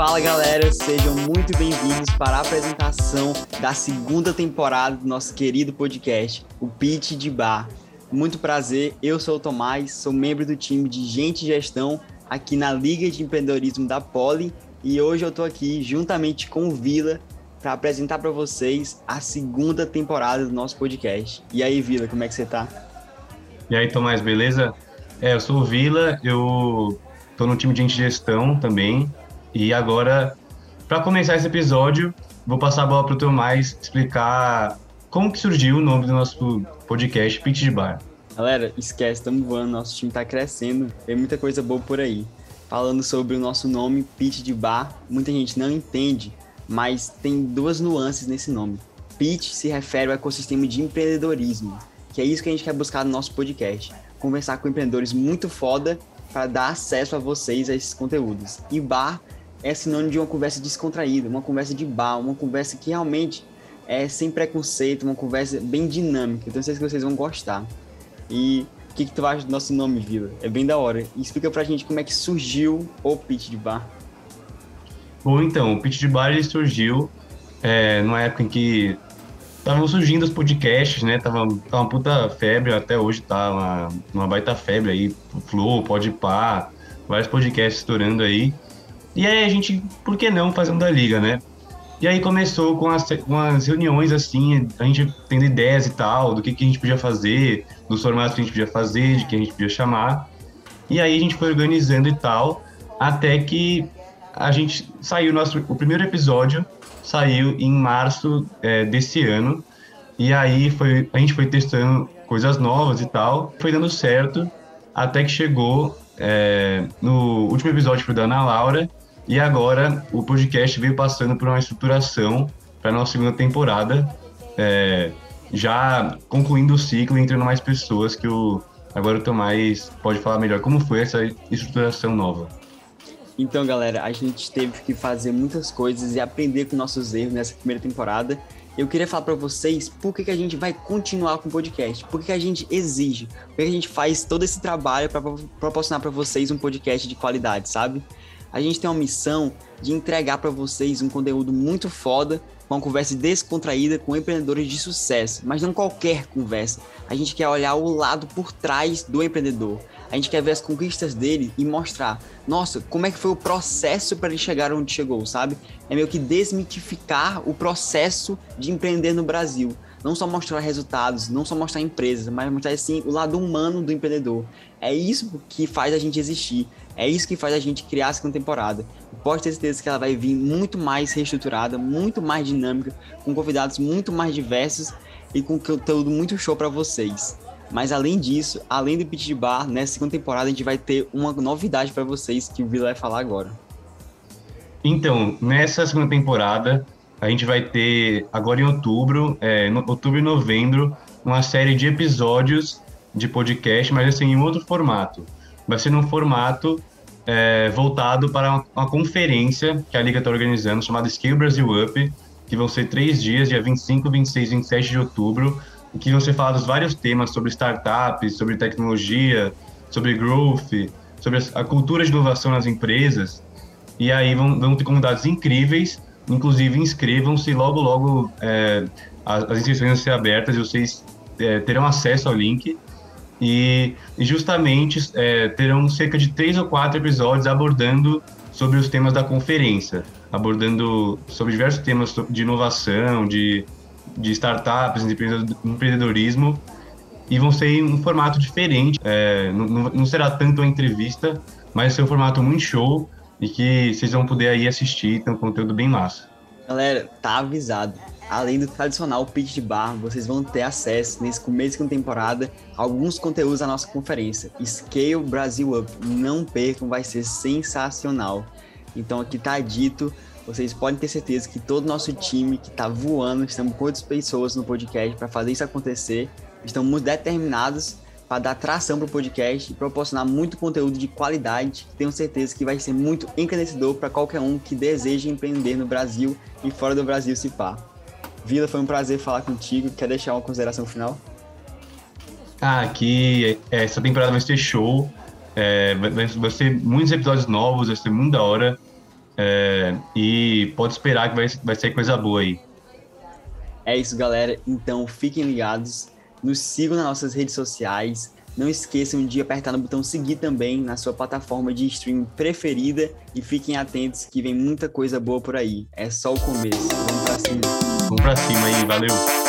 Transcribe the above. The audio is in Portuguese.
Fala galera, sejam muito bem-vindos para a apresentação da segunda temporada do nosso querido podcast, o Pitch de Bar. Muito prazer, eu sou o Tomás, sou membro do time de Gente e Gestão aqui na Liga de Empreendedorismo da Poli e hoje eu estou aqui juntamente com o Vila para apresentar para vocês a segunda temporada do nosso podcast. E aí, Vila, como é que você está? E aí, Tomás, beleza? É, eu sou o Vila, eu estou no time de Gente Gestão também e agora, para começar esse episódio, vou passar a bola para o Tomás explicar como que surgiu o nome do nosso podcast Pitch de Bar. Galera, esquece, estamos voando, nosso time está crescendo, tem muita coisa boa por aí. Falando sobre o nosso nome, Pitch de Bar, muita gente não entende, mas tem duas nuances nesse nome. Pitch se refere ao ecossistema de empreendedorismo, que é isso que a gente quer buscar no nosso podcast. Conversar com empreendedores muito foda para dar acesso a vocês a esses conteúdos. E bar é sinônimo de uma conversa descontraída, uma conversa de bar, uma conversa que realmente é sem preconceito, uma conversa bem dinâmica. Então, sei que vocês vão gostar. E o que, que tu acha do nosso nome, Vila? É bem da hora. Explica pra gente como é que surgiu o Pitch de Bar. Bom, então, o Pitch de Bar ele surgiu é, numa época em que estavam surgindo os podcasts, né? Tava, tava uma puta febre, até hoje tá uma, uma baita febre aí. Flow, Podpah, vários podcasts estourando aí. E aí a gente, por que não fazendo da liga, né? E aí começou com as, com as reuniões, assim, a gente tendo ideias e tal, do que, que a gente podia fazer, dos formatos que a gente podia fazer, de quem a gente podia chamar. E aí a gente foi organizando e tal, até que a gente saiu, nosso, o primeiro episódio saiu em março é, desse ano. E aí foi, a gente foi testando coisas novas e tal, foi dando certo, até que chegou é, no último episódio foi da Ana Laura, e agora o podcast veio passando por uma estruturação para nossa segunda temporada, é, já concluindo o ciclo e entrando mais pessoas que o agora o Tomás pode falar melhor como foi essa estruturação nova. Então, galera, a gente teve que fazer muitas coisas e aprender com nossos erros nessa primeira temporada. Eu queria falar para vocês por que, que a gente vai continuar com o podcast, por que, que a gente exige, por que, que a gente faz todo esse trabalho para proporcionar para vocês um podcast de qualidade, sabe? A gente tem uma missão de entregar para vocês um conteúdo muito foda, uma conversa descontraída com empreendedores de sucesso, mas não qualquer conversa. A gente quer olhar o lado por trás do empreendedor. A gente quer ver as conquistas dele e mostrar, nossa, como é que foi o processo para ele chegar onde chegou, sabe? É meio que desmitificar o processo de empreender no Brasil não só mostrar resultados, não só mostrar empresas, mas mostrar assim o lado humano do empreendedor. É isso que faz a gente existir. É isso que faz a gente criar a segunda temporada. Pode ter certeza que ela vai vir muito mais reestruturada, muito mais dinâmica, com convidados muito mais diversos e com conteúdo muito show para vocês. Mas além disso, além do pitch de bar, nessa segunda temporada a gente vai ter uma novidade para vocês que o Vila vai falar agora. Então, nessa segunda temporada, a gente vai ter agora em outubro, é, no, outubro e novembro, uma série de episódios de podcast, mas assim, em outro formato. Vai ser num formato é, voltado para uma, uma, conferência que a Liga está organizando, chamada Scale Brasil Up, que vão ser três dias, dia 25, 26 e 27 de outubro, em que vão ser falados vários temas sobre startups, sobre tecnologia, sobre growth, sobre a cultura de inovação nas empresas. E aí vão, vão ter convidados incríveis Inclusive, inscrevam-se logo, logo é, as, as, inscrições vão ser abertas e vocês é, terão acesso ao link. E, justamente é, terão cerca de três ou quatro episódios abordando sobre os temas da conferência, abordando sobre diversos temas de inovação, de, de startups, de empreendedorismo, e vão ser em um formato diferente. É, não, não, será tanto uma entrevista, mas ser um formato muito show e que vocês vão poder aí assistir, tem um conteúdo bem massa. Galera, tá avisado. Além do tradicional pitch de bar, vocês vão ter acesso nesse começo de temporada a alguns conteúdos da nossa conferência. Scale Brasil Up, não percam, vai ser sensacional. Então aqui tá dito, vocês podem ter certeza que todo o nosso time que tá voando, estamos com outras pessoas no podcast para fazer isso acontecer, estamos determinados para dar tração para o podcast e proporcionar muito conteúdo de qualidade. Tenho certeza que vai ser muito encanecedor para qualquer um que deseja empreender no Brasil e fora do Brasil, se pá. Vila, foi um prazer falar contigo. Quer deixar uma consideração final? Ah, aqui é, essa temporada vai ser show. É, vai, vai, ser muitos episódios novos, vai ser muito da hora. É, e pode esperar que vai, vai ser coisa boa aí. É isso, galera. Então fiquem ligados, nos sigam nas nossas redes sociais. Não esqueçam de apertar no botão seguir também na sua plataforma de streaming preferida e fiquem atentos que vem muita coisa boa por aí. É só o começo. Vamos pra cima. Vamos pra cima aí, valeu!